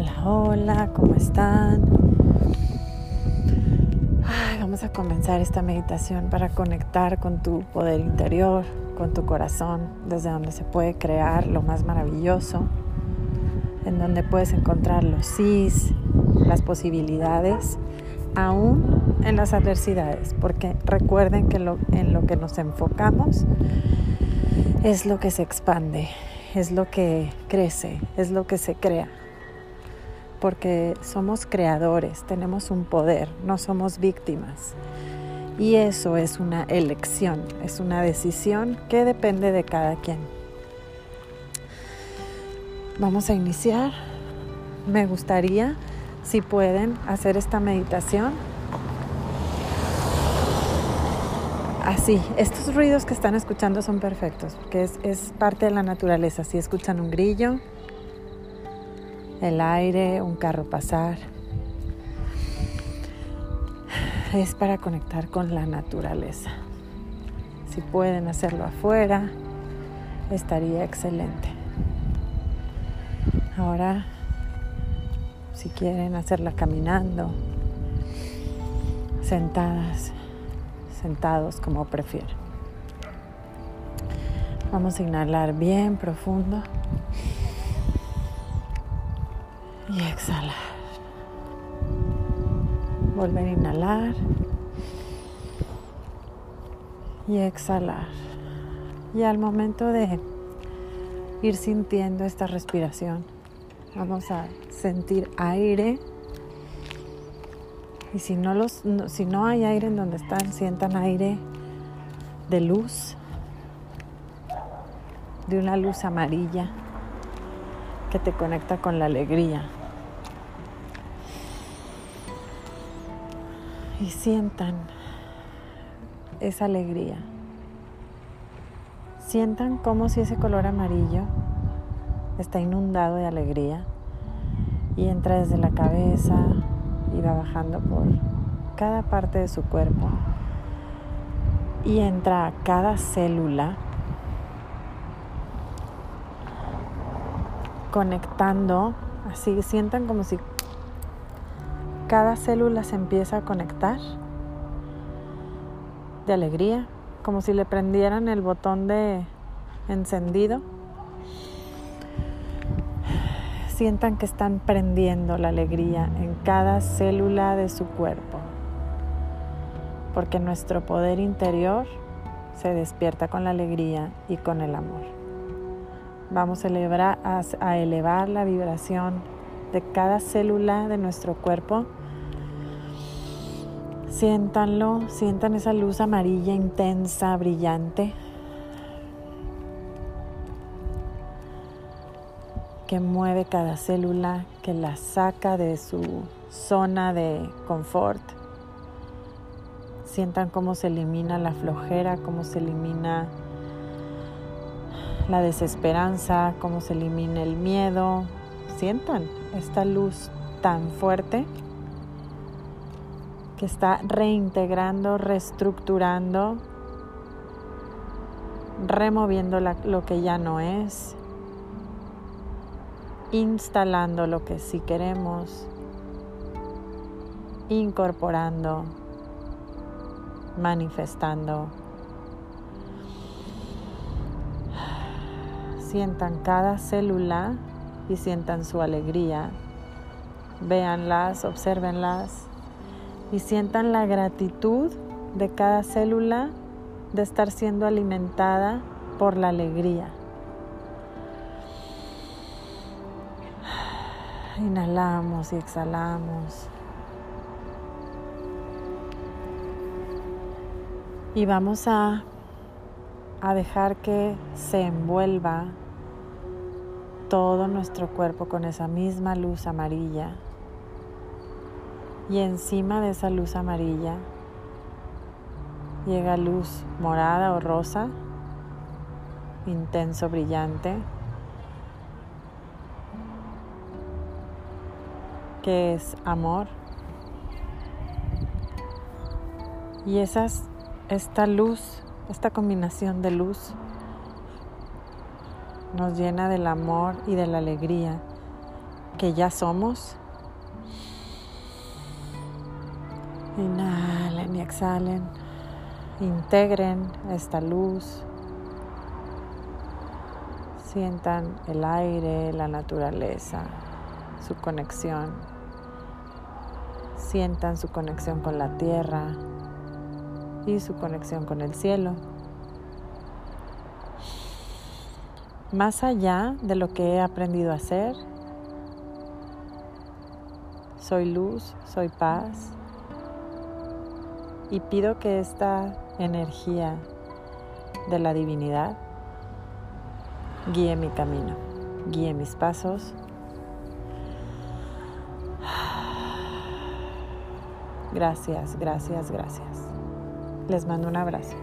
Hola, hola, ¿cómo están? vamos a comenzar esta meditación para conectar con tu poder interior, con tu corazón, desde donde se puede crear lo más maravilloso, en donde puedes encontrar los sís, las posibilidades, aún en las adversidades, porque recuerden que en lo que nos enfocamos es lo que se expande, es lo que crece, es lo que se crea porque somos creadores, tenemos un poder, no somos víctimas. Y eso es una elección, es una decisión que depende de cada quien. Vamos a iniciar. Me gustaría, si pueden, hacer esta meditación. Así, estos ruidos que están escuchando son perfectos, porque es, es parte de la naturaleza. Si escuchan un grillo, el aire, un carro pasar. Es para conectar con la naturaleza. Si pueden hacerlo afuera, estaría excelente. Ahora, si quieren hacerla caminando, sentadas, sentados como prefieran. Vamos a inhalar bien profundo. Y exhalar. Volver a inhalar y exhalar. Y al momento de ir sintiendo esta respiración, vamos a sentir aire. Y si no, los, si no hay aire en donde están, sientan aire de luz, de una luz amarilla que te conecta con la alegría. y sientan esa alegría. Sientan como si ese color amarillo está inundado de alegría y entra desde la cabeza y va bajando por cada parte de su cuerpo y entra a cada célula conectando, así sientan como si cada célula se empieza a conectar de alegría, como si le prendieran el botón de encendido. Sientan que están prendiendo la alegría en cada célula de su cuerpo, porque nuestro poder interior se despierta con la alegría y con el amor. Vamos a elevar, la vibración de cada célula de nuestro cuerpo Siéntanlo, sientan esa luz amarilla intensa, brillante, que mueve cada célula, que la saca de su zona de confort. Sientan cómo se elimina la flojera, cómo se elimina la desesperanza, cómo se elimina el miedo. Sientan esta luz tan fuerte que está reintegrando, reestructurando, removiendo lo que ya no es, instalando lo que sí queremos, incorporando, manifestando. Sientan cada célula y sientan su alegría. Véanlas, obsérvenlas y sientan la gratitud de cada célula de estar siendo alimentada por la alegría. Inhalamos y exhalamos. Y vamos a, a dejar que se envuelva todo nuestro cuerpo con esa misma luz amarilla y encima de esa luz amarilla llega luz morada o rosa, intenso, brillante, que es amor. Y esas, esta luz, esta combinación de luz nos llena del amor y de la alegría que ya somos. Inhalen y exhalen. Integren esta luz. Sientan el aire, la naturaleza, su conexión. Sientan su conexión con la tierra y su conexión con el cielo. Más allá de lo que he aprendido a hacer, soy luz, soy paz y pido que esta energía de la divinidad guíe mi camino, guíe mis pasos. Gracias, gracias, gracias. Les mando un abrazo.